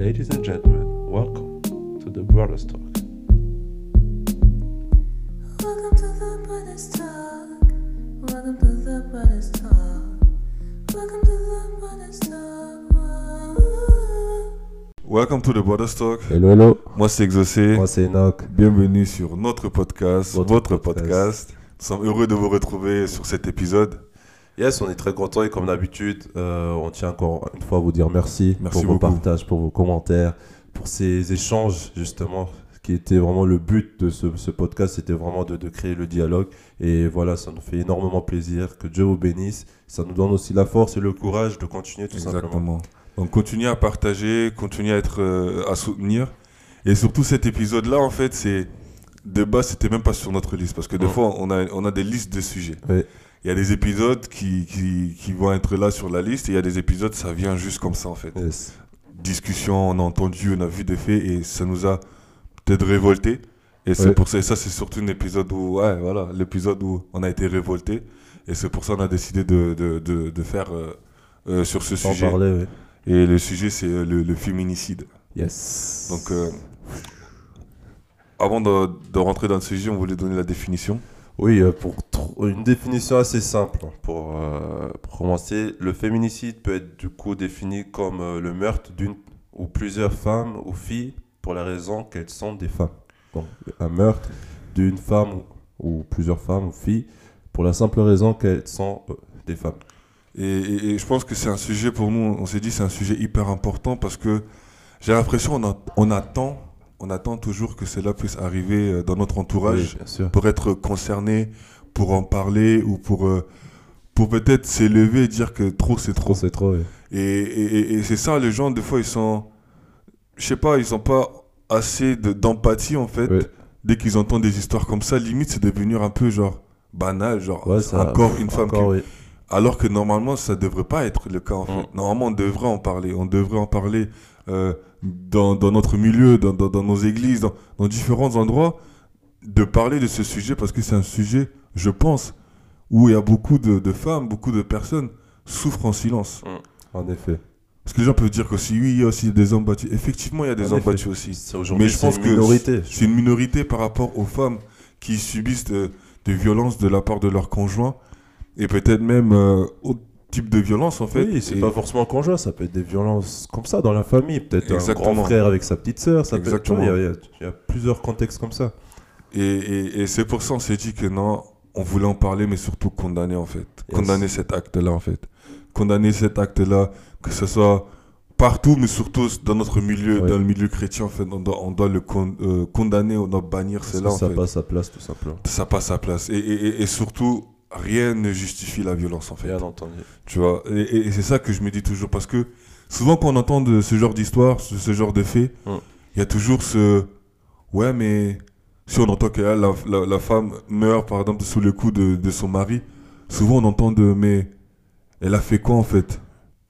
Ladies and gentlemen, welcome to the Brothers Talk. Welcome to the Brothers Talk. Welcome to the Brothers Talk. Welcome to the Brothers Talk. Welcome to the Brothers Talk. Hello, hello. Moi, c'est Exaucé. Moi, c'est Enoch. Bienvenue sur notre podcast, votre, Votre podcast. podcast. Nous sommes heureux de vous retrouver sur cet épisode. Yes, on est très contents et comme d'habitude, euh, on tient encore une fois à vous dire merci, Merci pour vos partages, pour vos commentaires, pour ces échanges justement, qui était vraiment le but de ce, ce podcast, c'était vraiment de, de créer le dialogue. Et voilà, ça nous fait énormément plaisir. Que Dieu vous bénisse. Ça nous donne aussi la force et le courage de continuer tout simplement. Exactement. Donc, continuez à partager, continuez à être, euh, à soutenir. Et surtout, cet épisode-là, en fait, c'est. De base, c'était même pas sur notre liste. Parce que des fois, on a, on a des listes de sujets. Oui. Il y a des épisodes qui, qui, qui vont être là sur la liste. Et il y a des épisodes, ça vient juste comme ça, en fait. Yes. discussion, on a entendu, on a vu des faits et ça nous a peut-être révolté. Et c'est Ouais. pour ça, et ça c'est surtout un épisode où, ouais, voilà, l'épisode où on a été révolté. Et c'est pour ça qu'on a décidé de, de, de, de faire euh, euh, sur ce Sans sujet. parler, oui. Et le sujet, c'est euh, le, le féminicide. Yes. Donc, euh, avant de, de rentrer dans le sujet, on voulait donner la définition. Oui, euh, pour une définition assez simple. hein, Pour, euh, pour commencer, le féminicide peut être du coup défini comme euh, le meurtre d'une ou plusieurs femmes ou filles pour la raison qu'elles sont des femmes. Donc, un meurtre d'une femme ou, plusieurs femmes ou filles pour la simple raison qu'elles sont des femmes. Et, je pense que c'est un sujet pour nous, on s'est dit c'est un sujet hyper important parce que j'ai l'impression on, on attend, on attend toujours que cela puisse arriver euh, dans notre entourage Oui, pour être concerné, pour en parler ou pour, euh, pour peut-être s'élever et dire que trop c'est trop. C'est trop. oui. Et, et- et- c'est ça, les gens, des fois, ils sont, je sais pas, ils ont pas assez de- d'empathie en fait. Dès qu'ils entendent des histoires comme ça, limite c'est devenu un peu genre banal, genre Ouais, ça- encore une femme Encore, alors que normalement, ça devrait pas être le cas en fait. Mm. Normalement, on devrait en parler. On devrait en parler euh, dans, dans notre milieu, dans, dans, dans nos églises, dans, dans différents endroits, de parler de ce sujet parce que c'est un sujet, je pense, où il y a beaucoup de, de femmes, beaucoup de personnes souffrent en silence. En effet. Parce que les gens peuvent dire qu'aussi, oui, il y a aussi des hommes battus. Effectivement, il y a des En hommes effet. battus aussi. Aujourd'hui, je pense une que. C'est une minorité par rapport aux femmes qui subissent de- des violences de la part de leurs conjoints et peut-être même euh, type de violence en fait. Oui, c'est Et- pas forcément conjoint, ça peut être des violences comme ça dans la famille, peut-être un grand frère avec sa petite sœur, ça peut être, il y, a- il y a- plusieurs contextes comme ça. Et, et- et c'est pour ça on s'est dit que non, on voulait en parler, mais surtout condamner en fait. Yes. Condamner cet acte-là en fait. Condamner cet acte-là, que ce soit partout, mais surtout dans notre milieu, Ouais. dans le milieu chrétien en fait. On doit, on doit le con- euh, condamner, on doit bannir cela en ça fait. passe sa place tout simplement. Ça passe sa place. Et, et- et- et surtout, rien ne justifie la violence en fait. Bien entendu. Tu vois, et, et- et c'est ça que je me dis toujours parce que souvent quand on entend de ce genre d'histoire, ce, ce genre de faits, il Mm. y a toujours ce ouais, mais si on entend que là, la, la, la femme meurt par exemple sous le coup de, de son mari, souvent on entend de mais elle a fait quoi en fait?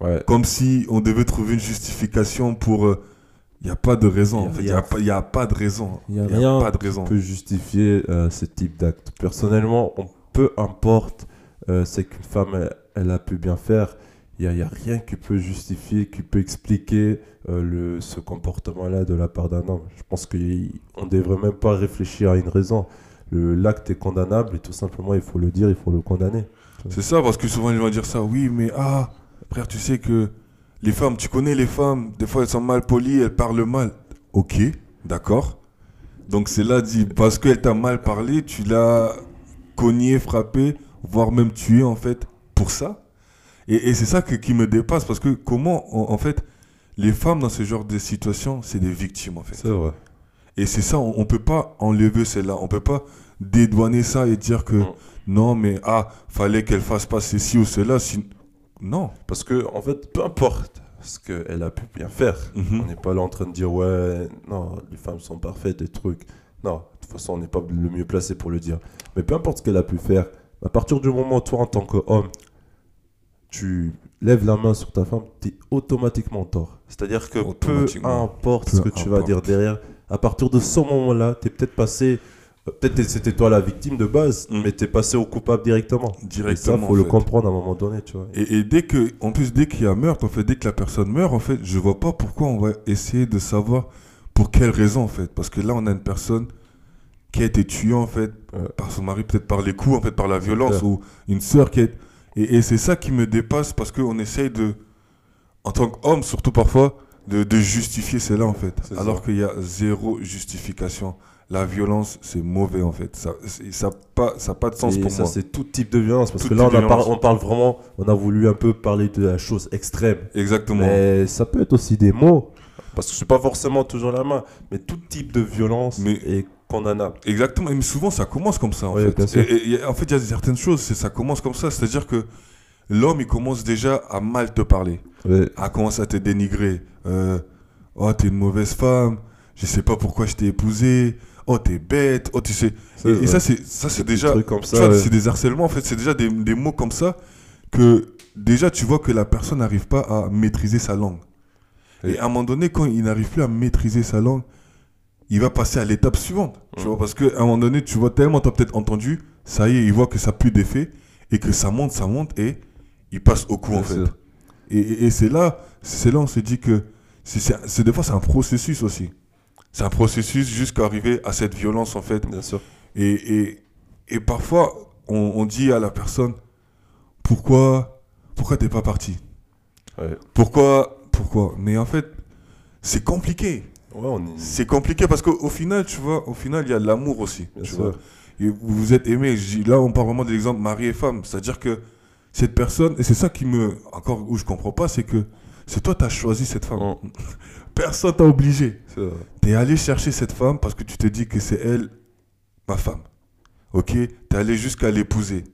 Ouais. Comme si on devait trouver une justification pour. Il n'y a pas de raison. Y a en fait. Il n'y a, pas- y a pas de raison. Il y a rien pas de raison. peut justifier euh, ce type d'acte. Personnellement, on, peu importe euh, ce qu'une femme elle, a pu bien faire, il n'y a, rien qui peut justifier, qui peut expliquer euh, le, ce comportement-là de la part d'un homme. Je pense qu'on ne devrait même pas réfléchir à une raison. L'acte est condamnable et tout simplement, il faut le dire, il faut le condamner. C'est ça, parce que souvent gens vont dire ça. Oui, mais ah, frère, tu sais que les femmes, tu connais les femmes, des fois elles sont mal polies, elles parlent mal. Ok, d'accord. Donc c'est là dit, parce qu'elle t'a mal parlé, tu l'as cogné, frappé, voire même tué en fait, pour ça. Et, et c'est ça que- qui me dépasse, parce que comment, en, en fait, les femmes dans ce genre de situation, c'est des victimes en fait. C'est vrai. Et c'est ça, on, on peut pas enlever celle-là. On peut pas dédouaner ça et dire que Non. non, mais ah, fallait qu'elle fasse pas ceci ou cela. Si... Non. Parce que, en fait, peu importe ce qu'elle a pu bien faire, Mhm. On n'est pas là en train de dire ouais, non, les femmes sont parfaites, des trucs. Non, toute façon, on n'est pas le mieux placé pour le dire. Mais peu importe ce qu'elle a pu faire, à partir du moment où toi, en tant qu'homme, tu lèves la main sur ta femme, tu es automatiquement en tort. C'est-à-dire que peu importe Peu ce que tu vas dire derrière, à partir de ce moment-là, tu es peut-être passé euh, peut-être que c'était toi la victime de base, Mm. mais t'es passé au coupable directement. Et ça, Directement. faut en le fait. comprendre à un moment donné, tu vois. Et, et dès que, en plus, dès qu'il y a meurtre, en fait, dès que la personne meurt, en fait, je vois pas pourquoi on va essayer de savoir pour quelle raison, en fait. Parce que là, on a une personne qui a été tuée, en fait, Ouais. par son mari, peut-être par les coups, en fait, par la violence, ou une sœur qui est. Et, et c'est ça qui me dépasse parce qu'on essaye de, en tant qu'homme, surtout parfois, de, de justifier cela, en fait. C'est Alors qu'il y a zéro justification. La violence, c'est mauvais, en fait. Ça n'a ça pas, ça pas de sens Et pour ça, moi. c'est tout type de violence. Parce Tout que là, on, a par- on parle vraiment, on a voulu un peu parler de la chose extrême. Exactement. Mais ça peut être aussi des mots. Parce que suis pas forcément toujours la main. Mais tout type de violence Mais- est condamnable. Exactement, mais souvent ça commence comme ça en Oui, fait. Et, et- et en fait, il y a certaines choses, c'est ça commence comme ça, c'est-à-dire que l'homme il commence déjà à mal te parler, à commencer à te dénigrer. Euh, oh, t'es une mauvaise femme, je sais pas pourquoi je t'ai épousé, oh, t'es bête, oh, tu sais. Et, ça, c'est ça c'est déjà. ouais. c'est des harcèlements en fait, c'est déjà des, des mots comme ça que déjà tu vois que la personne n'arrive pas à maîtriser sa langue. Et à un moment donné, quand il n'arrive plus à maîtriser sa langue, il va passer à l'étape suivante. Tu Mhm. vois, parce qu'à un moment donné, tu vois tellement, tu as peut-être entendu, ça y est, il voit que ça plus d'effet et que ça monte, ça monte et il passe au coup en fait. Et, et- et c'est là, c'est là on se dit que c'est, des fois c'est un processus aussi. C'est un processus jusqu'à arriver à cette violence en fait. Bien sûr. Et, et, et parfois, on, on dit à la personne, pourquoi, pourquoi t'es pas parti? Ouais. Pourquoi, pourquoi? Mais en fait, c'est compliqué. Ouais, on est... C'est compliqué parce qu'au au final, tu vois, au final, il y a l'amour aussi. Tu vois. Et vous vous êtes aimés. J- Là, on parle vraiment de l'exemple mari et femme. C'est-à-dire que cette personne, et c'est ça qui me, encore où je comprends pas, c'est que c'est toi, tu as choisi cette femme. Mm. Personne t'a obligé. Vrai. T'es allé chercher cette femme parce que tu te dis que c'est elle, ma femme. Ok? T'es allé jusqu'à l'épouser.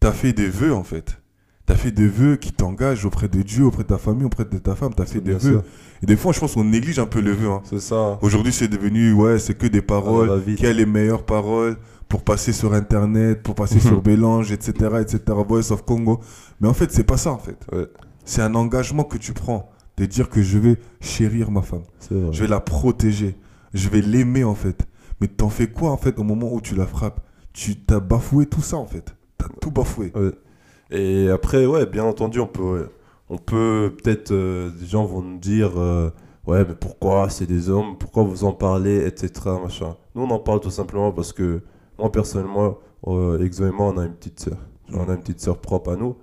T'as fait des vœux, en fait. T'as fait des vœux qui t'engagent auprès de Dieu, auprès de ta famille, auprès de ta femme. T'as fait des vœux. Et des fois, je pense qu'on néglige un peu les vœux. hein. C'est ça. Aujourd'hui, c'est devenu, ouais, c'est que des Ah, paroles. vite. Quelles les meilleures paroles pour passer sur Internet, pour passer sur Bélange, etc., etc., Voice of Congo. Mais en fait, c'est pas ça, en fait. Ouais. C'est un engagement que tu prends de dire que je vais chérir ma femme. C'est vrai. Je vais la protéger. Je vais l'aimer, en fait. Mais t'en fais quoi, en fait, au moment où tu la frappes? Tu t'as bafoué tout ça, en fait. T'as tout bafoué. Ouais. Et après, ouais, bien entendu, on peut, on peut peut-être, euh, des gens vont nous dire, euh, ouais, mais pourquoi c'est des hommes, pourquoi vous en parlez, etc. Machin. Nous, on en parle tout simplement parce que moi, personnellement, euh, Exo et moi, on a une petite sœur. On a une petite sœur propre à nous.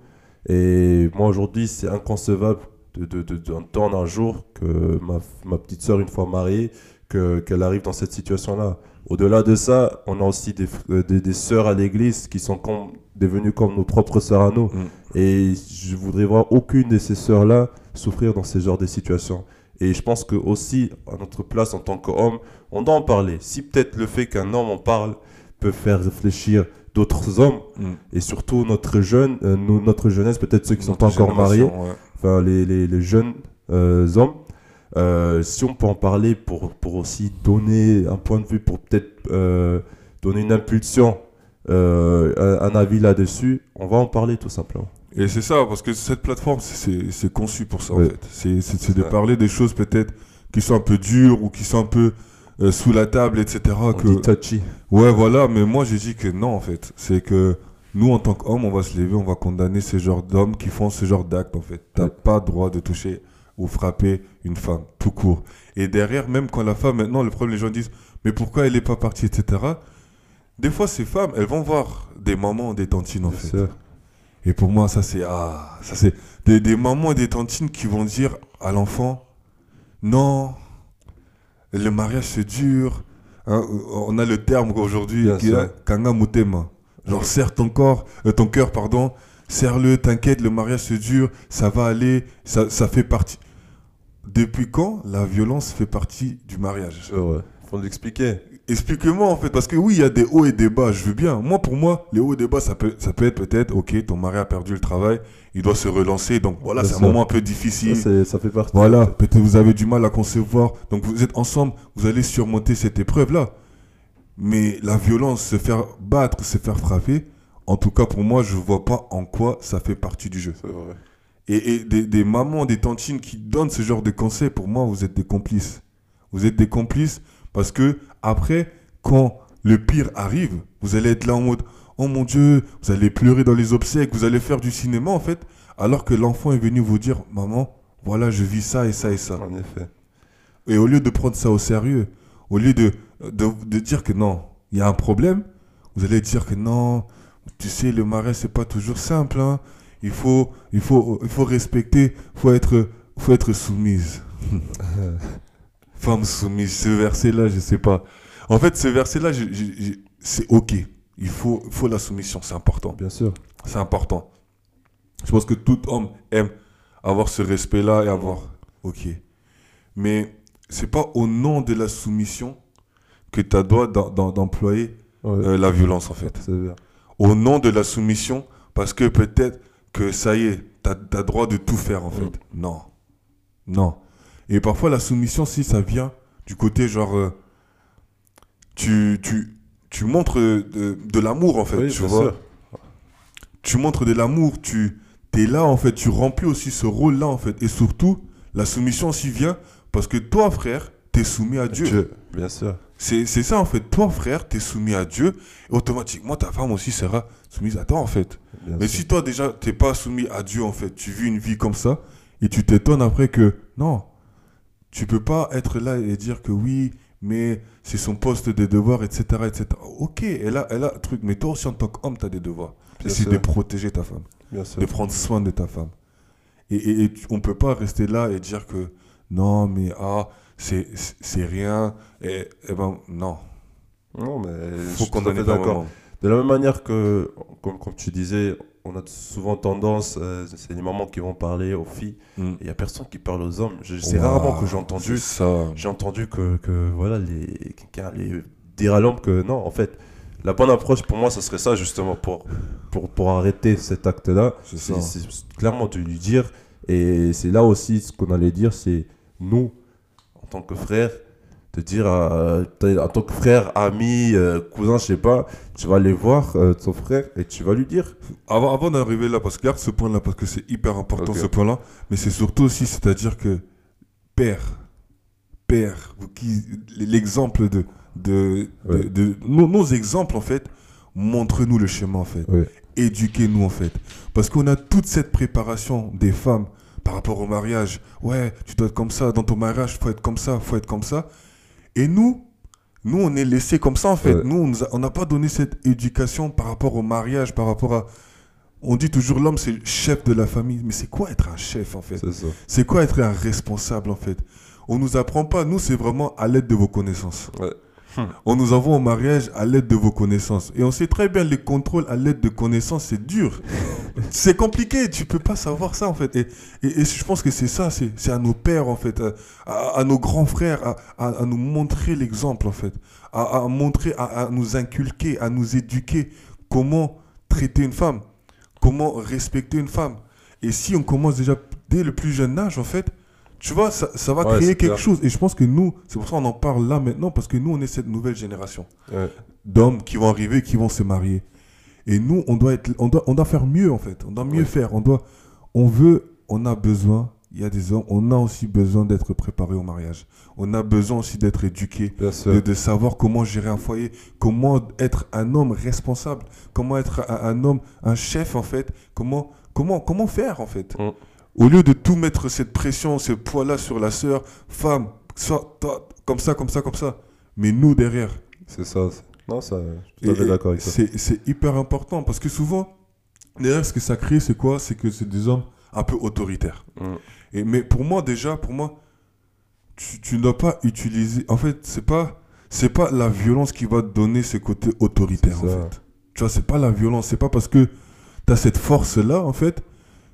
Et moi, aujourd'hui, c'est inconcevable de, de, de- d'entendre un jour que ma, ma petite sœur, une fois mariée, que, qu'elle arrive dans cette situation-là. Au-delà de ça, on a aussi des, euh, des, sœurs à l'église qui sont comme, devenues comme nos propres sœurs à nous. Mm. Et je voudrais voir aucune de ces sœurs-là souffrir dans ce genre de situation. Et je pense que aussi, à notre place en tant qu'homme, on doit en parler. Si peut-être le fait qu'un homme en parle peut faire réfléchir d'autres hommes, Mm. et surtout notre jeune, euh, nous- notre jeunesse, peut-être ceux qui ne sont pas encore mariés, génération, ouais. enfin les, les- les jeunes euh, hommes, euh, si on peut en parler pour, pour aussi donner un point de vue, pour peut-être euh, donner une impulsion, euh, un, un avis là-dessus, on va en parler tout simplement. Et c'est ça, parce que cette plateforme, c'est- conçu pour ça, en fait. C'est- de parler des choses peut-être qui sont un peu dures ou qui sont un peu euh, sous la table, etc. On que... dit touchy. Ouais, voilà, mais moi j'ai dit que non, en fait. C'est que nous, en tant qu'hommes, on va se lever, on va condamner ces genres d'hommes qui font ce genre d'actes, en fait. T'as Ouais. pas droit de toucher ou frapper une femme, tout court. Et derrière, même quand la femme, maintenant, le problème, les gens disent, mais pourquoi elle est pas partie, etc. Des fois, ces femmes, elles vont voir des mamans, des tantines, en fait. Et pour moi, ça c'est ah, ça c'est des, des mamans et des tantines qui vont dire à l'enfant non, le mariage c'est dur. Hein, on a le terme aujourd'hui qui est sûr. kanga mutema. Genre serre ton corps, euh, ton cœur pardon, serre-le, t'inquiète, le mariage c'est dur, ça va aller, ça, ça fait partie. Depuis quand la violence fait partie du mariage? Vrai. Faut l'expliquer. Explique-moi en fait, parce que oui, il y a des hauts et des bas, je veux bien. Moi, pour moi, les hauts et des bas, ça peut, ça peut être peut-être, ok, ton mari a perdu le travail, il doit se relancer, donc voilà, c'est un moment un peu difficile. ça fait partie. Voilà, peut-être vous avez du mal à concevoir, donc vous êtes ensemble, vous allez surmonter cette épreuve-là. Mais la violence, se faire battre, se faire frapper, en tout cas pour moi, je vois pas en quoi ça fait partie du jeu. C'est vrai. Et, et des, des mamans, des tantines qui donnent ce genre de conseils, pour moi, vous êtes des complices. Vous êtes des complices parce que après, quand le pire arrive, vous allez être là en mode Oh mon Dieu, vous allez pleurer dans les obsèques, vous allez faire du cinéma en fait, alors que l'enfant est venu vous dire Maman, voilà, je vis ça et ça et ça. En effet. Et au lieu de prendre ça au sérieux, au lieu de, de, de dire que non, il y a un problème, vous allez dire que non, tu sais, le marais, c'est pas toujours simple. hein. Il, faut, il, faut, il faut respecter, il faut être, faut être soumise. Femme soumise, ce verset-là, je sais pas. En fait, ce verset-là, c'est ok. Il faut, faut la soumission, c'est important. Bien sûr. C'est important. Je pense que tout homme aime avoir ce respect-là et avoir. Ok. Mais c'est pas au nom de la soumission que tu as droit d'employer Ouais. euh, la violence, en fait. Au nom de la soumission, parce que peut-être que ça y est, tu as, droit de tout faire, en fait. Non. Non. Et parfois, la soumission, si ça vient du côté genre. euh, tu, tu, tu montres de, de l'amour, en fait. Oui, tu vois sûr. tu montres de l'amour, tu es là en fait, tu remplis aussi ce rôle-là en fait. Et surtout, la soumission aussi vient parce que toi frère, tu es soumis à Dieu. Dieu, bien sûr. C'est ça en fait, toi frère, tu es soumis à Dieu. Et automatiquement, ta femme aussi sera soumise à toi en fait. bien Mais sûr. si toi déjà, t'es pas soumis à Dieu en fait, tu vis une vie comme ça et tu t'étonnes après que non, tu peux pas être là et dire que oui, mais c'est son poste de devoir, etc. etc. Ok, elle a, elle a un truc, mais toi aussi en tant qu'homme, tu as des devoirs. C'est de protéger ta femme Bien sûr. de prendre soin de ta femme. Et, et, on ne peut pas rester là et dire que non, mais ah, c'est rien. Et, et ben non, Non, mais il je faut suis d'accord. De la même manière que, comme, comme tu disais, on a souvent tendance, euh, c'est les mamans qui vont parler aux filles, Mm. il n'y a personne qui parle aux hommes. Je- C'est rarement que j'ai entendu, j'ai entendu que, que voilà, les, quelqu'un allait dire à l'homme que non, en fait, la bonne approche pour moi, ce serait ça justement, pour, pour, pour arrêter cet acte-là, c'est clairement de lui dire, et c'est là aussi ce qu'on allait dire, c'est nous, en tant que frères, de dire à, en tant que frère, ami, euh, cousin, je sais pas, tu vas aller voir euh, ton frère et tu vas lui dire. Avant, avant d'arriver là, parce que garde ce point-là, parce que c'est hyper important ce point-là, mais c'est surtout aussi, c'est-à-dire que père, père, l'exemple de, de, de- nos, nos exemples en fait, montre-nous le chemin en fait. Ouais. éduquez-nous en fait. Parce qu'on a toute cette préparation des femmes par rapport au mariage. Ouais, tu dois être comme ça, dans ton mariage, faut être comme ça, faut être comme ça. Et nous, nous, on est laissés comme ça en fait. Ouais. Nous, on n'a pas donné cette éducation par rapport au mariage, par rapport à... On dit toujours l'homme, c'est le chef de la famille. Mais c'est quoi être un chef en fait? C'est quoi être un responsable en fait? On nous apprend pas, nous c'est vraiment à l'aide de vos connaissances. Ouais. On nous envoie au mariage à l'aide de vos connaissances. Et on sait très bien les contrôles à l'aide de connaissances, c'est dur. c'est compliqué, tu peux pas savoir ça en fait. Et, et, et je pense que c'est ça, c'est à nos pères en fait, à, à- à nos grands frères, à, à- à nous montrer l'exemple en fait, à, à montrer, à, à nous inculquer, à nous éduquer comment traiter une femme, comment respecter une femme. Et si on commence déjà dès le plus jeune âge en fait, tu vois, ça, ça va Ouais, créer quelque clair. chose. Et je pense que nous, c'est pour ça qu'on en parle là maintenant, parce que nous, on est cette nouvelle génération Ouais. d'hommes qui vont arriver, qui vont se marier. Et nous, on doit, être, on doit, on doit faire mieux, en fait. On doit mieux Ouais. faire. On, doit, on veut, on a besoin, il y a des hommes, on a aussi besoin d'être préparé au mariage. On a besoin aussi d'être éduqué, de, de savoir comment gérer un foyer, comment être un homme responsable, comment être un, un homme, un chef, en fait. Comment, comment, comment faire, en fait. Mm. Au lieu de tout mettre cette pression, ce poids-là sur la sœur, femme, sois toi, comme ça, comme ça, comme ça. Mais nous, derrière, C'est ça. Non, ça, je suis d'accord avec toi. C'est hyper important parce que souvent, derrière ce que ça crée, c'est quoi? C'est que c'est des hommes un peu autoritaires. Mm. Et, mais pour moi, déjà, pour moi, tu, tu ne dois pas utiliser. En fait, c'est pas, c'est pas la violence qui va te donner ce côté autoritaire, en ça. fait. Tu vois, c'est pas la violence. C'est pas parce que tu as cette force-là, en fait,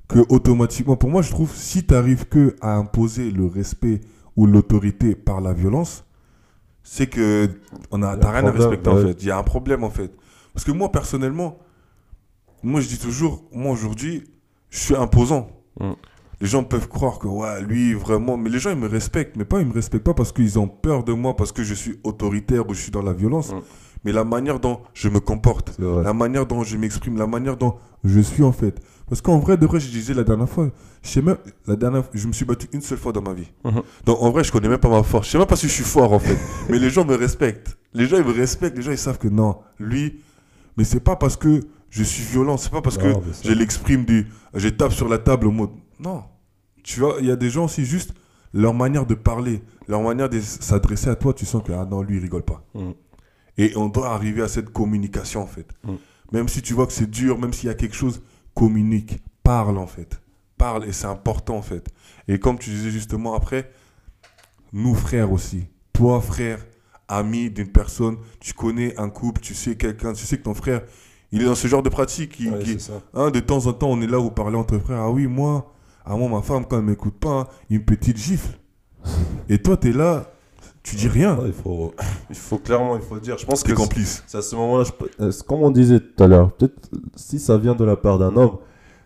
que automatiquement, pour moi, je trouve, si tu arrives que à imposer le respect ou l'autorité par la violence, c'est que on a, t'as rien à respecter, en fait. Il y a un problème, en fait. Parce que moi, personnellement, moi, je dis toujours, moi, aujourd'hui, je suis imposant. Mm. Les gens peuvent croire que, ouais, lui, vraiment. Mais les gens, ils me respectent. Mais pas, ils me respectent pas parce qu'ils ont peur de moi, parce que je suis autoritaire ou je suis dans la violence. Mm. Mais la manière dont je me comporte, la manière dont je m'exprime, la manière dont je suis, en fait. Parce qu'en vrai, de vrai, je disais la dernière fois, je sais même, la dernière je me suis battu une seule fois dans ma vie. Mhm. Donc, en vrai, je connais même pas ma force. Je sais même pas si je suis fort, en fait. mais les gens me respectent. Les gens, ils me respectent. Les gens, ils savent que non, lui. Mais c'est pas parce que je suis violent. C'est pas parce Non, que je l'exprime du. Je tape sur la table au mode. Non. Tu vois, il y a des gens aussi, juste leur manière de parler, leur manière de s'adresser à toi, tu sens que, ah non, lui, il rigole pas. Mm. Et on doit arriver à cette communication, en fait. Mm. Même si tu vois que c'est dur, même s'il y a quelque chose, communique, parle, en fait. Parle, et c'est important, en fait. Et comme tu disais justement après, nous, frères aussi. Toi, frère, ami d'une personne, tu connais un couple, tu sais quelqu'un, tu sais que ton frère, il est dans ce genre de pratique. Ouais, qui-. Hein, de temps en temps, on est là, vous parlez entre frères. Ah oui, moi, ah moi, ma femme, quand elle m'écoute pas, hein, une petite gifle. Et toi, t'es là, tu dis rien. Il, faut, il faut clairement, il faut dire. Je pense que complice. c'est à ce moment-là, je euh, comme on disait tout à l'heure, peut-être si ça vient de la part d'un homme,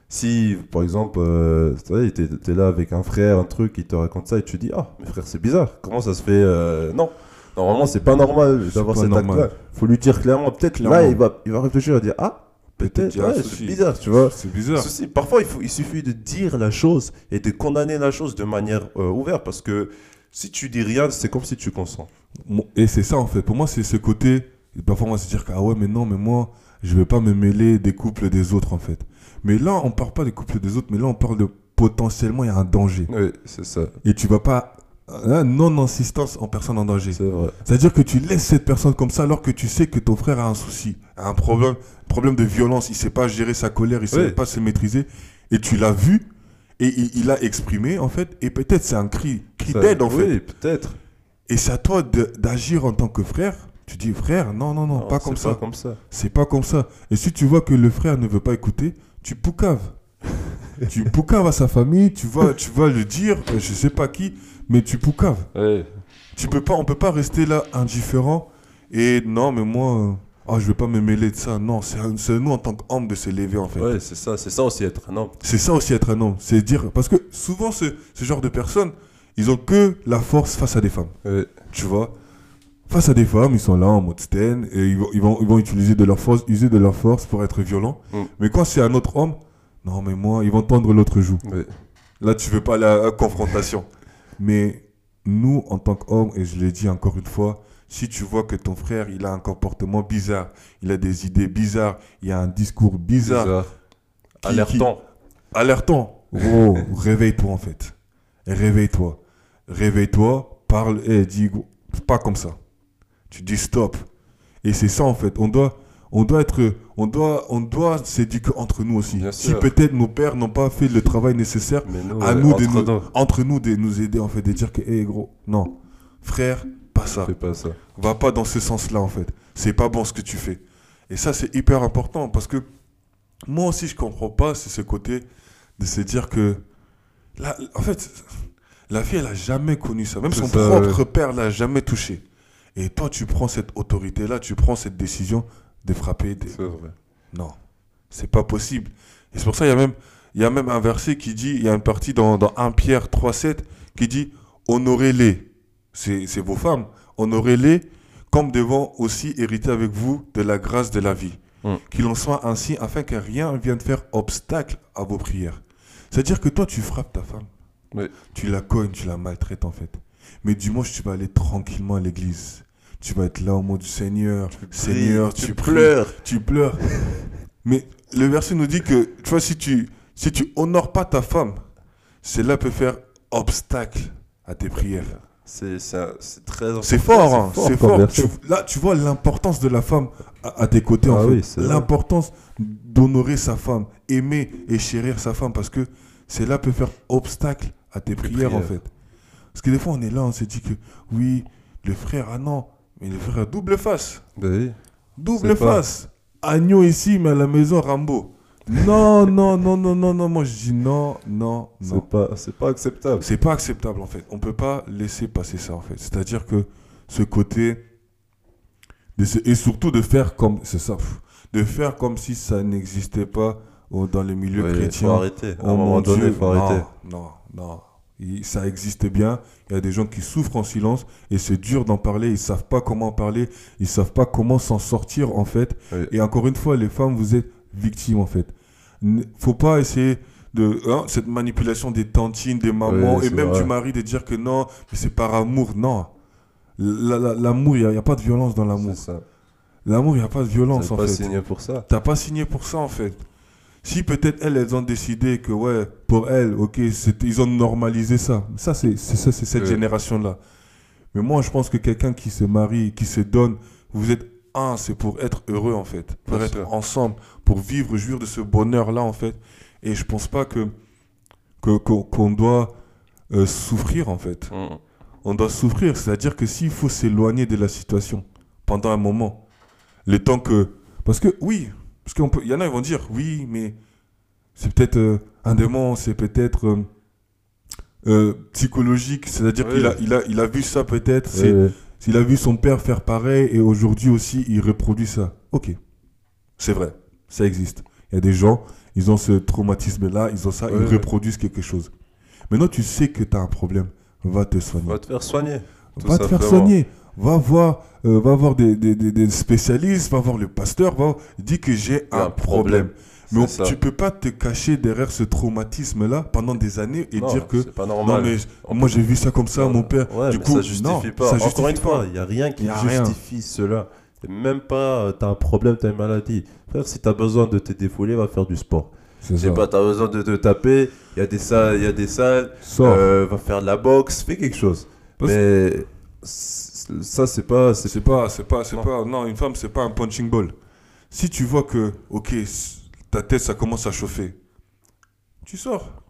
si par exemple, euh, tu t'es t'es là avec un frère, un truc, il te raconte ça et tu dis Ah, mais frère, c'est bizarre, comment ça se fait euh, Non, normalement, c'est pas normal d'avoir cet acte-là. faut lui dire clairement, peut-être là, il va, il va réfléchir et dire Ah, peut-être, ouais, c'est bizarre, tu vois. C'est bizarre. Ceci, parfois, il, faut, il suffit de dire la chose et de condamner la chose de manière euh, ouverte parce que si tu dis rien, c'est comme si tu consens. Et c'est ça, en fait. Pour moi, c'est ce côté. Parfois, on va se dire que, ah ouais, mais non, mais moi, je vais pas me mêler des couples des autres, en fait. Mais là, on parle pas des couples des autres, mais là, on parle de potentiellement, il y a un danger. Oui, c'est ça. Et tu vas pas. hein, non-insistance en personne en danger. C'est vrai. C'est-à-dire que tu laisses cette personne comme ça alors que tu sais que ton frère a un souci, a un problème, problème de violence, il sait pas gérer sa colère, il sait Oui. pas se maîtriser, et tu l'as vu, et il, il a exprimé en fait, et peut-être c'est un cri, cri d'aide en fait. Oui, peut-être. Et c'est à toi d'agir en tant que frère. Tu dis frère, non, non, non, Non, pas comme ça. Pas comme ça. C'est pas comme ça. Et si tu vois que le frère ne veut pas écouter, tu poucaves. tu poucaves à sa famille, tu vas, tu vas le dire, euh, je sais pas qui, mais tu poucaves. Ouais. Tu peux pas, on peut pas rester là indifférent et non, mais moi, ah, je vais pas me mêler de ça. Non, c'est nous en tant qu'homme de s'élever en fait. Ouais, c'est ça, c'est ça aussi être un homme. C'est ça aussi être un homme, c'est dire parce que souvent ce, ce genre de personnes, ils ont que la force face à des femmes, Ouais. tu vois? Face à des femmes, ils sont là en mode stand et ils vont, ils vont, ils vont utiliser de leur force, user de leur force pour être violents. Mm. Mais quand c'est un autre homme, non mais moi, ils vont tendre l'autre joue. Ouais. Là, tu veux pas la confrontation. Mais nous, en tant qu'hommes, et je l'ai dit encore une fois, si tu vois que ton frère, il a un comportement bizarre, il a des idées bizarres, il a un discours bizarre, Bizarre. Qui- Alertant. alertant, gros, réveille-toi en fait. Réveille-toi. Réveille-toi, parle et dis, gros, pas comme ça. Tu dis stop. Et c'est ça en fait. On doit, on doit être, on doit, on doit s'éduquer entre nous aussi. Bien si peut-être nos pères n'ont pas fait le travail nécessaire, nous, à nous de entre nous, entre nous de nous aider en fait, de dire que, hé gros, non, frère, pas ça. Fais pas ça. Va pas dans ce sens-là en fait. C'est pas bon ce que tu fais. Et ça, c'est hyper important parce que moi aussi, je comprends pas, c'est ce côté de se dire que, là, en fait, la fille, elle a jamais connu ça. Même son ça, propre père l'a jamais touché. Et toi, tu prends cette autorité-là, tu prends cette décision de frapper. des- C'est vrai. non, c'est pas possible. Et c'est pour ça qu'il y a même, il y a même un verset qui dit, il y a une partie dans, dans 1 Pierre 3,7 qui dit Honorez-les, c'est vos femmes, honorez-les comme devant aussi hériter avec vous de la grâce de la vie. Mm. Qu'il en soit ainsi afin que rien ne vienne faire obstacle à vos prières. C'est-à-dire que toi, tu frappes ta femme, Oui. tu la cognes, tu la maltraites en fait. Mais dimanche, tu vas aller tranquillement à l'église. Tu vas être là au mot du Seigneur. Seigneur, tu, pries tu pleures. Mais le verset nous dit que, tu vois, si tu, si tu honores pas ta femme, cela peut faire obstacle à tes prières. C'est très important. C'est fort, hein, fort c'est fort. Tu- là, tu vois l'importance de la femme à, à tes côtés, en Ah fait. oui, c'est vrai. L'importance d'honorer sa femme, aimer et chérir sa femme, parce que cela peut faire obstacle à tes prières, en fait. Parce que des fois, on est là, on s'est dit que, oui, le frère, ah non, mais le frère double face. Bah oui. Double pas- face. Agneau ici, mais à la maison, Rambo. Non, non, non, non, non, non. Moi, je dis non, non, non. C'est pas, c'est pas acceptable. C'est pas acceptable, en fait. On peut pas laisser passer ça, en fait. C'est-à-dire que ce côté. de et surtout de faire comme. C'est ça. De faire comme si ça n'existait pas dans les milieux Ouais, chrétiens. faut arrêter. À Oh un mon moment donné, Dieu, faut arrêter. Non, non, non. Il- ça existe bien. Il y a des gens qui souffrent en silence et c'est dur d'en parler. Ils savent pas comment en parler. Ils savent pas comment s'en sortir en fait. Oui. Et encore une fois, les femmes, vous êtes victimes en fait. Faut pas essayer de hein, cette manipulation des tantines, des mamans et même vrai. du mari de dire que non, mais c'est par amour. Non. La- la- L'amour, il n'y a, pas de violence dans l'amour. L'amour, il n'y a pas de violence T'as en pas fait. signé pour ça. T'as pas signé pour ça en fait. Si peut-être elles, elles ont décidé que ouais, pour elles, ok, ils ont normalisé ça. Ça, c'est c'est ça, c'est cette Ouais. génération-là. Mais moi, je pense que quelqu'un qui se marie, qui se donne, vous êtes un, c'est pour être heureux en fait, pour Bien être sûr. ensemble, pour vivre, jouir de ce bonheur-là en fait. Et je pense pas que qu'on qu'on doit euh, souffrir en fait. Mm. On doit souffrir, c'est-à-dire que s'il faut s'éloigner de la situation pendant un moment, le temps que... Parce que oui, parce qu'il y en a, ils vont dire, oui, mais c'est peut-être euh, un démon, c'est peut-être euh, psychologique, c'est-à-dire Oui. qu'il a, il a, il a vu ça peut-être. S'il a vu son père faire pareil et aujourd'hui aussi il reproduit ça. Ok, c'est vrai, ça existe. Il y a des gens, ils ont ce traumatisme-là, ils ont ça, Ouais, ils ouais. reproduisent quelque chose. Maintenant, tu sais que tu as un problème, va te soigner. Va te faire soigner. Va te faire soigner. Va voir, euh, va voir des, des- des- des spécialistes, va voir le pasteur, va dis que j'ai un problème. Mais on- tu peux pas te cacher derrière ce traumatisme-là pendant des années et Non, dire que c'est pas non normal. mais On moi j'ai vu ça comme ça, mon père. Ouais, du mais coup, ça justifie non, pas. ça Encore une fois, il n'y a rien qui a rien. justifie cela. Et même pas, euh, t'as un problème, t'as une maladie. Frère, si t'as besoin de te défouler, va faire du sport. C'est pas, t'as besoin de te taper, il y a des salles, il y a des salles, euh, va faire de la boxe, fais quelque chose. Parce- Mais ça, c'est pas. c'est- pas, c'est pas, c'est Non. pas, non, une femme, c'est pas un punching ball. Si tu vois que, ok, ta tête, ça commence à chauffer, tu sors.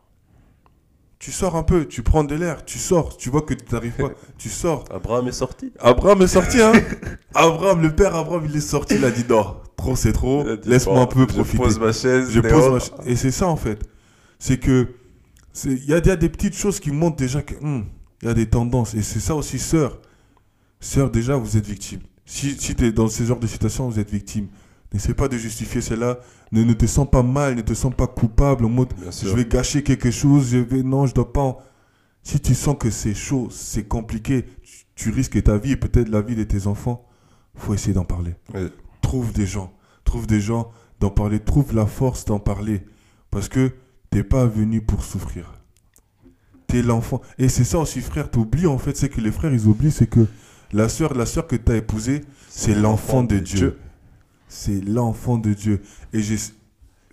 Tu sors un peu, tu prends de l'air, tu sors, tu vois que tu n'arrives pas, tu sors. Abraham est sorti. Abraham est sorti, hein Abraham, le père Abraham, il est sorti, il a dit non, trop c'est trop, laisse-moi un peu Je profiter. pose ma chaise. Je pose ma ch- Et c'est ça en fait. C'est que il y a, il y a des petites choses qui montrent déjà que hum, il y a des tendances. Et c'est ça aussi, sœur. Sœur, déjà, vous êtes victime. Si, si tu es dans ce genre de situation, vous êtes victime. N'essaie pas de justifier cela. Ne, ne te sens pas mal, ne te sens pas coupable en mode je vais gâcher quelque chose, je vais non, je dois pas. en- Si tu sens que c'est chaud, c'est compliqué, tu, tu risques ta vie et peut-être la vie de tes enfants, faut essayer d'en parler trouve des gens, trouve des gens d'en parler, trouve la force d'en parler. Parce que t'es pas venu pour souffrir. T'es l'enfant. Et c'est ça aussi, frère, t'oublies en fait, c'est que les frères, ils oublient, c'est que la sœur, la sœur que t'as épousée, c'est l'enfant de Dieu. C'est l'enfant de Dieu. Et j'ai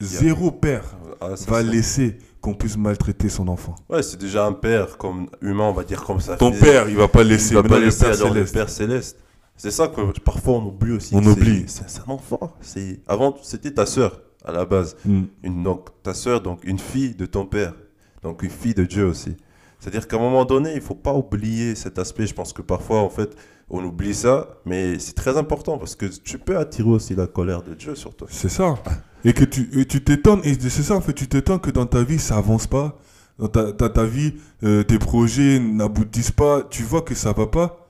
zéro père Ah, ça, va laisser qu'on puisse maltraiter son enfant. Ouais, c'est déjà un père comme humain, on va dire comme ça. Ton père, il va pas laisser. il va pas le laisser Père le. Père céleste. C'est ça que parfois on oublie aussi. On oublie. C'est c'est un enfant. C'est avant c'était ta sœur à la base. Mm. Une, donc ta sœur, donc une fille de ton père, donc une fille de Dieu aussi. C'est-à-dire qu'à un moment donné, il faut pas oublier cet aspect. Je pense que parfois, en fait, on oublie ça, mais c'est très important parce que tu peux attirer aussi la colère de Dieu sur toi. C'est ça. Et que tu et tu t'étonnes, et c'est ça en fait, tu t'étonnes que dans ta vie ça avance pas, dans ta, ta, ta vie, euh, tes projets n'aboutissent pas, tu vois que ça va pas,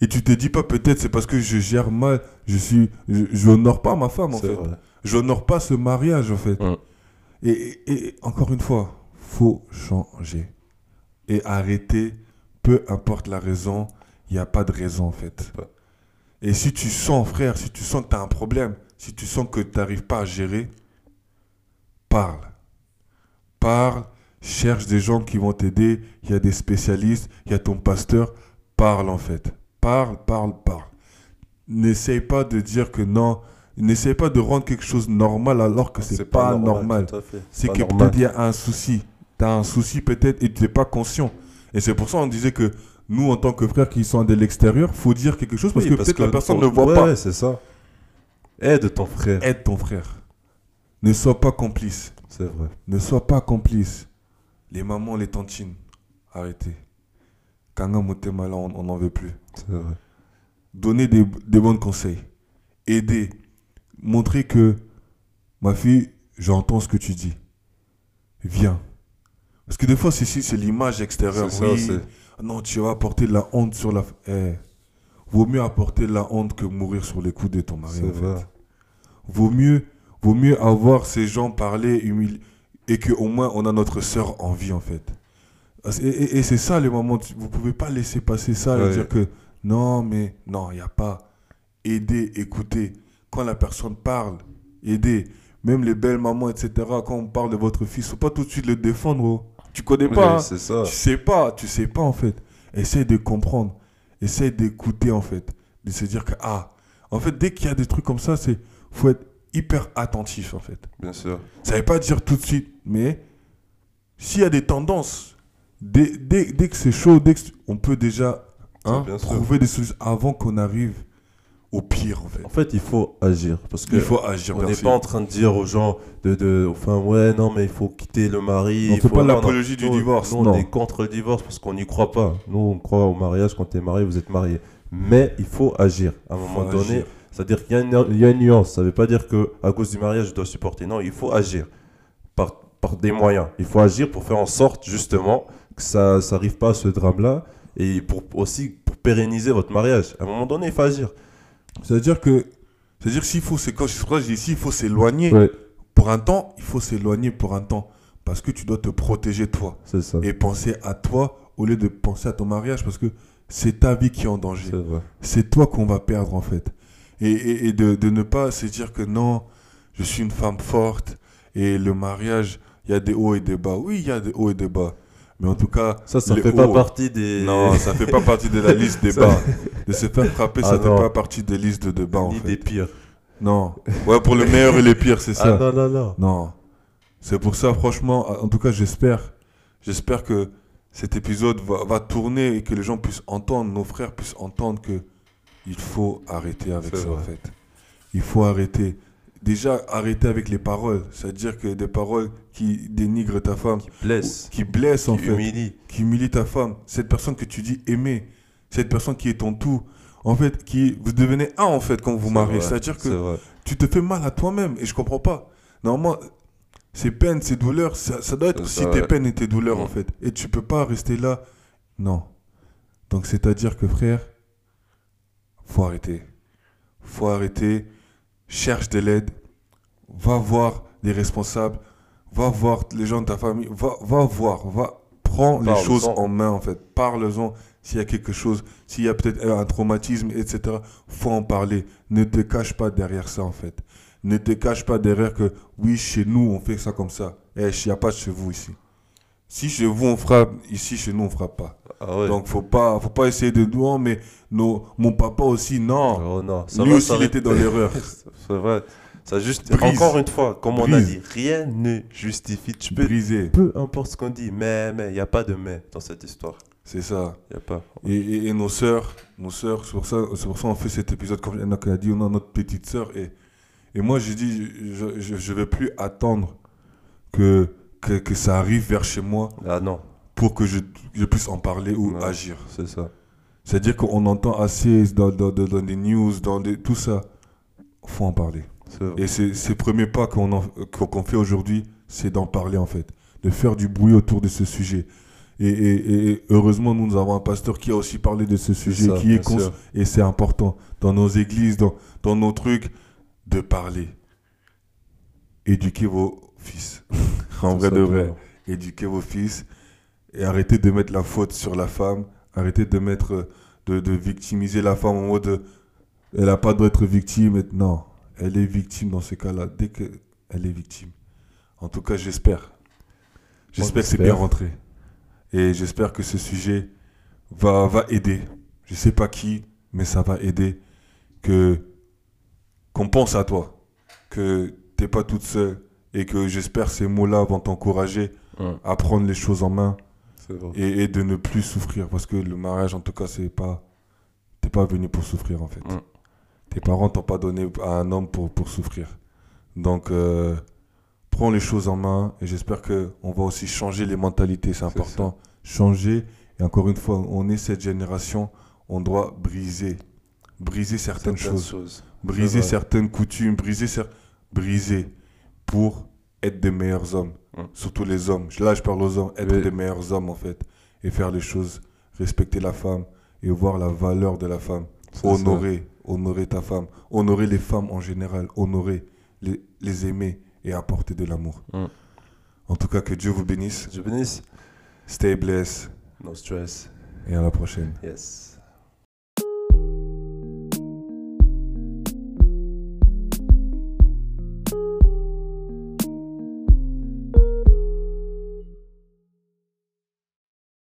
et tu te dis pas peut-être c'est parce que je gère mal, je suis, je, je honore pas ma femme en fait, je honore pas ce mariage en fait. Mm. Et, et- et encore une fois, faut changer et arrêter, peu importe la raison, il n'y a pas de raison en fait. Pas. Et si tu sens, frère, si tu sens que tu as un problème, si tu sens que tu n'arrives pas à gérer, parle. Parle, cherche des gens qui vont t'aider. Il y a des spécialistes, il y a ton pasteur. Parle en fait. Parle, parle, parle. N'essaye pas de dire que non. N'essaye pas de rendre quelque chose normal alors que c'est pas, normal. tout à fait. C'est pas que normal. peut-être il y a un souci. Tu as un souci peut-être et tu n'es pas conscient. Et c'est pour ça qu'on disait que nous, en tant que frères qui sont de l'extérieur, faut dire quelque chose parce Oui, que peut-être la personne ton- ne voit ouais, pas. ouais, c'est ça. Aide ton frère. Aide ton frère. Ne sois pas complice. C'est vrai. Ne sois pas complice. Les mamans, les tantines, arrêtez. Kanga Motema, là, on n'en veut plus. C'est vrai. Donnez des, des bons conseils. Aider. Montrer que, ma fille, j'entends ce que tu dis. Viens. Parce que des fois, c'est, c'est l'image extérieure. Ça, Oui. Non, tu vas apporter de la honte sur la... Eh, vaut mieux apporter de la honte que mourir sur les coups de ton mari. En fait. Vaut mieux, vaut mieux avoir ces gens parler humili- et qu'au moins on a notre sœur en vie en fait. Et, et- et c'est ça le moment, vous pouvez pas laisser passer ça et dire que non mais non, il n'y a pas. Aider, écouter. Quand la personne parle, aider. Même les belles mamans, etc. Quand on parle de votre fils, faut pas tout de suite le défendre. oh. Tu connais pas. Hein. Tu sais pas, tu sais pas en fait. Essaye de comprendre. essaye d'écouter en fait, de se dire que ah, en fait dès qu'il y a des trucs comme ça, c'est faut être hyper attentif en fait. Bien sûr. Ça veut pas dire tout de suite, mais s'il y a des tendances, dès, dès, dès que c'est chaud, dès que on peut déjà hein, sûr. trouver des solutions avant qu'on arrive au pire en fait. En fait, il faut agir. Parce que Il faut agir. on n'est pas en train de dire aux gens de, de. Enfin, ouais, non, mais il faut quitter le mari. On il fait faut- pas l'apologie du divorce, Nous, on non. est contre le divorce parce qu'on n'y croit pas. Nous, on croit au mariage. Quand tu es marié, vous êtes marié. Mais il faut agir. À un Faut moment donné, c'est-à-dire qu'il y, a une- il y a une nuance. Ça ne veut pas dire que à cause du mariage, je dois supporter. Non, il faut agir par, par des moyens. Il faut agir pour faire en sorte, justement, que ça n'arrive pas à ce drame-là. Et pour aussi pour pérenniser votre mariage. À un moment donné, il faut agir. C'est-à-dire que, c'est-à-dire s'il faut, c'est quand je dis s'il faut s'éloigner Ouais, pour un temps, il faut s'éloigner pour un temps parce que tu dois te protéger toi ça. et penser à toi au lieu de penser à ton mariage parce que c'est ta vie qui est en danger. C'est toi qu'on va perdre en fait. Et, et- et de, de ne pas se dire que non, je suis une femme forte et le mariage, il y a des hauts et des bas. Oui, il y a des hauts et des bas. Mais en tout cas, Ça, ça les fait pas partie des. Non, ça fait pas partie de la liste des Ça- bas. De se faire frapper, Ah ça fait non. pas partie des listes de bas en ni fait. des pires. Non. Ouais, pour le meilleur et le pire, c'est ça. Ah non, non, non. Non. C'est pour ça, franchement, en tout cas, j'espère, j'espère que cet épisode va, va tourner et que les gens puissent entendre, nos frères puissent entendre que il faut arrêter avec ça, vrai. en fait. Il faut arrêter. Déjà, arrêter avec les paroles. C'est-à-dire que des paroles qui dénigrent ta femme, Blesse. qui blessent, en Qui fait, humilie. qui humilient ta femme. Cette personne que tu dis aimer, cette personne qui est ton tout. En fait, qui vous devenez un, en fait, quand vous mariez. C'est-à-dire que tu te fais mal à toi-même et je comprends pas. Normalement, ces peines, ces douleurs, ça, ça doit être aussi tes ouais. peines et tes douleurs Mm. en fait. Et tu peux pas rester là. Non. Donc c'est-à-dire que frère, faut arrêter. Faut arrêter. Cherche de l'aide. Va voir les responsables. Va voir les gens de ta famille. Va, va voir. Va prends les choses en main en fait. Parle-en s'il y a quelque chose, s'il y a peut-être un traumatisme, etc. Faut en parler. Ne te cache pas derrière ça en fait. Ne te cache pas derrière que oui, chez nous, on fait ça comme ça. Eh, il n'y a pas de chez vous ici. Si chez vous, on frappe, ici, chez nous, on frappe pas. Ah ouais. Donc, faut pas, faut pas essayer de nous, mais nos, mon papa aussi, non. Oh non. Ça Lui va aussi, il était dans l'erreur. C'est vrai. Ça juste. Brise. Encore une fois, comme on a dit, rien ne justifie. Tu peux. Brisé. Peu importe ce qu'on dit, mais mais il n'y a pas de mais dans cette histoire. C'est ça. N'y a pas. Et, et- et nos sœurs, nos sœurs, c'est pour ça, c'est pour ça qu'on fait cet épisode, comme Enoch a dit, on a notre petite sœur. Et, et moi, j'ai dit, je, je, je vais plus attendre que, que, que ça arrive vers chez moi Ah non. pour que je, je puisse en parler ou agir. C'est ça. C'est-à-dire qu'on entend assez dans, dans, dans, dans des news, dans des, tout ça. faut en parler. Et c'est ces premiers pas qu'on fait aujourd'hui, c'est d'en parler en fait, de faire du bruit autour de ce sujet. Et, et- et heureusement, nous, nous avons un pasteur qui a aussi parlé de ce sujet, ça, qui est cons- et c'est important dans nos églises, dans, dans nos trucs, de parler. Éduquez vos fils. en vrai de vrai éduquez vos fils et arrêtez de mettre la faute sur la femme. Arrêtez de mettre, de, de victimiser la femme en mode, elle n'a pas droit d'être victime. Et- Non, elle est victime dans ce cas-là, dès qu'elle est victime. En tout cas, j'espère. J'espère que c'est bien rentré. Et j'espère que ce sujet va, va aider. Je sais pas qui, mais ça va aider. Que, qu'on pense à toi. Que t'es pas toute seule. Et que j'espère ces mots-là vont t'encourager à prendre les choses en main et, et de ne plus souffrir. Parce que le mariage, en tout cas, c'est pas. T'es pas venu pour souffrir, en fait. Tes parents t'ont pas donné à un homme pour, pour souffrir. Donc, euh, prends les choses en main et j'espère qu'on va aussi changer les mentalités. C'est important. Changer. Et encore une fois, on est cette génération, on doit briser. Briser certaines, choses. Briser vrai. certaines coutumes. Briser, cer- briser pour être des meilleurs hommes. Mm. Surtout les hommes. Là, je parle aux hommes. Être Oui. des meilleurs hommes, en fait. Et faire les choses. Respecter la femme. Et voir la valeur de la femme. Honorer. Honorer ta femme. Honorer les femmes en général. Honorer. Les, les aimer. Et apporter de l'amour. En tout cas, que Dieu vous bénisse. Je bénisse. Stay blessed. No stress. Et à la prochaine. Yes.